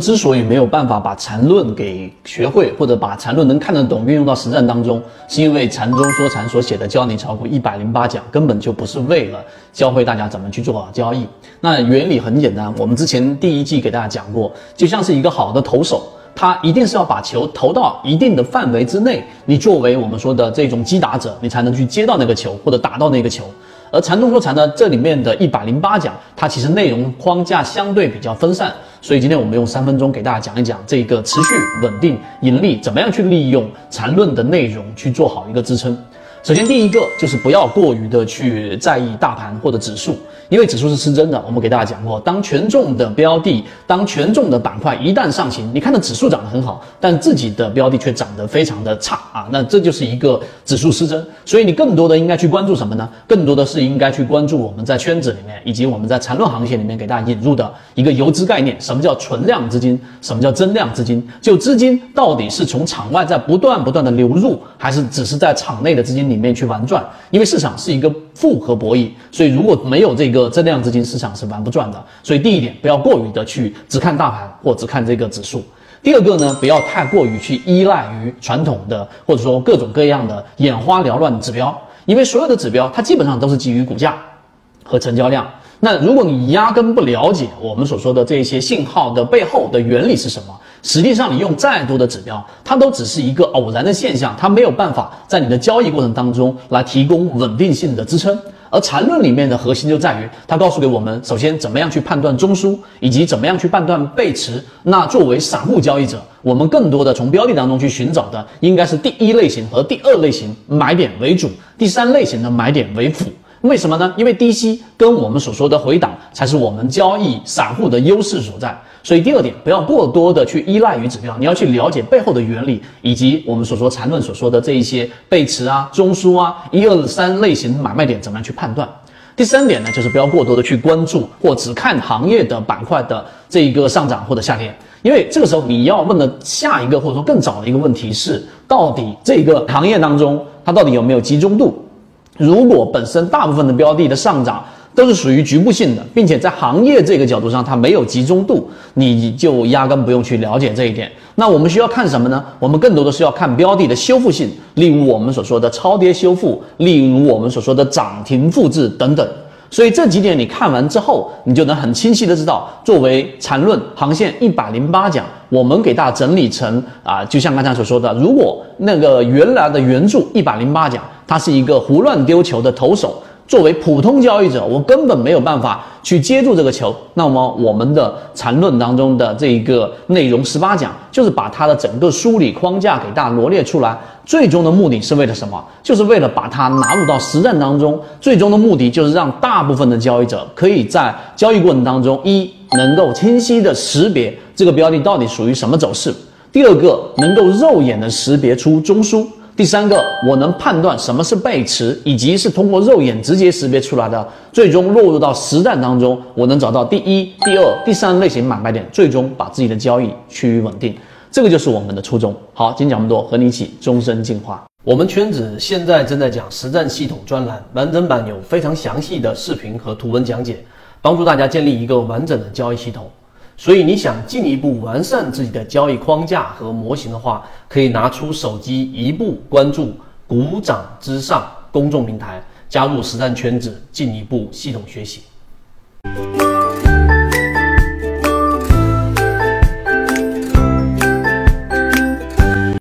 之所以没有办法把缠论给学会，或者把缠论能看得懂运用到实战当中，是因为禅中说禅所写的教你炒股一百零八讲根本就不是为了教会大家怎么去做好交易。那原理很简单，我们之前第一季给大家讲过，就像是一个好的投手，他一定是要把球投到一定的范围之内，你作为我们说的这种击打者，你才能去接到那个球或者打到那个球。而缠中说禅呢，这里面的一百零八讲，它其实内容框架相对比较分散，所以今天我们用三分钟给大家讲一讲这个持续稳定盈利，怎么样去利用缠论的内容去做好一个支撑。首先，第一个就是不要过于的去在意大盘或者指数，因为指数是失真的。我们给大家讲过，当权重的标的、当权重的板块一旦上行，你看到指数涨得很好，但自己的标的却涨得非常的差啊，那这就是一个指数失真。所以你更多的应该去关注什么呢？更多的是应该去关注我们在圈子里面以及我们在缠论行业里面给大家引入的一个游资概念。什么叫存量资金？什么叫增量资金？就资金到底是从场外在不断不断的流入，还是只是在场内的资金里？面去玩转，因为市场是一个复合博弈，所以如果没有这个增量资金，市场是玩不转的。所以第一点，不要过于的去只看大盘或只看这个指数。第二个呢，不要太过于去依赖于传统的或者说各种各样的眼花缭乱的指标，因为所有的指标它基本上都是基于股价和成交量。那如果你压根不了解我们所说的这些信号的背后的原理是什么？实际上，你用再多的指标，它都只是一个偶然的现象，它没有办法在你的交易过程当中来提供稳定性的支撑。而缠论里面的核心就在于，它告诉给我们，首先怎么样去判断中枢，以及怎么样去判断背驰。那作为散户交易者，我们更多的从标的当中去寻找的，应该是第一类型和第二类型买点为主，第三类型的买点为辅。为什么呢？因为低吸跟我们所说的回档，才是我们交易散户的优势所在。所以第二点，不要过多的去依赖于指标，你要去了解背后的原理，以及我们所说缠论所说的这一些背驰啊、中枢啊、一二三类型买卖点怎么样去判断。第三点呢，就是不要过多的去关注或只看行业的板块的这一个上涨或者下跌，因为这个时候你要问的下一个或者说更早的一个问题是，到底这个行业当中它到底有没有集中度？如果本身大部分的标的的上涨，都是属于局部性的，并且在行业这个角度上，它没有集中度，你就压根不用去了解这一点。那我们需要看什么呢？我们更多的是要看标的的修复性，例如我们所说的超跌修复，例如我们所说的涨停复制等等。所以这几点你看完之后，你就能很清晰的知道，作为缠论航线一百零八讲，我们给大家整理成啊，就像刚才所说的，如果那个原来的原著一百零八讲，它是一个胡乱丢球的投手。作为普通交易者，我根本没有办法去接住这个球。那么，我们的缠论当中的这一个内容十八讲，就是把它的整个梳理框架给大家罗列出来。最终的目的是为了什么？就是为了把它纳入到实战当中。最终的目的就是让大部分的交易者可以在交易过程当中，一能够清晰的识别这个标的到底属于什么走势；第二个，能够肉眼的识别出中枢。第三个，我能判断什么是背驰，以及是通过肉眼直接识别出来的，最终落入到实战当中，我能找到第一、第二、第三类型买卖点，最终把自己的交易趋于稳定。这个就是我们的初衷。好，今天讲这么多，和你一起终身进化。我们圈子现在正在讲实战系统专栏，完整版有非常详细的视频和图文讲解，帮助大家建立一个完整的交易系统。所以你想进一步完善自己的交易框架和模型的话，可以拿出手机一步关注“股掌之上”公众平台，加入实战圈子，进一步系统学习。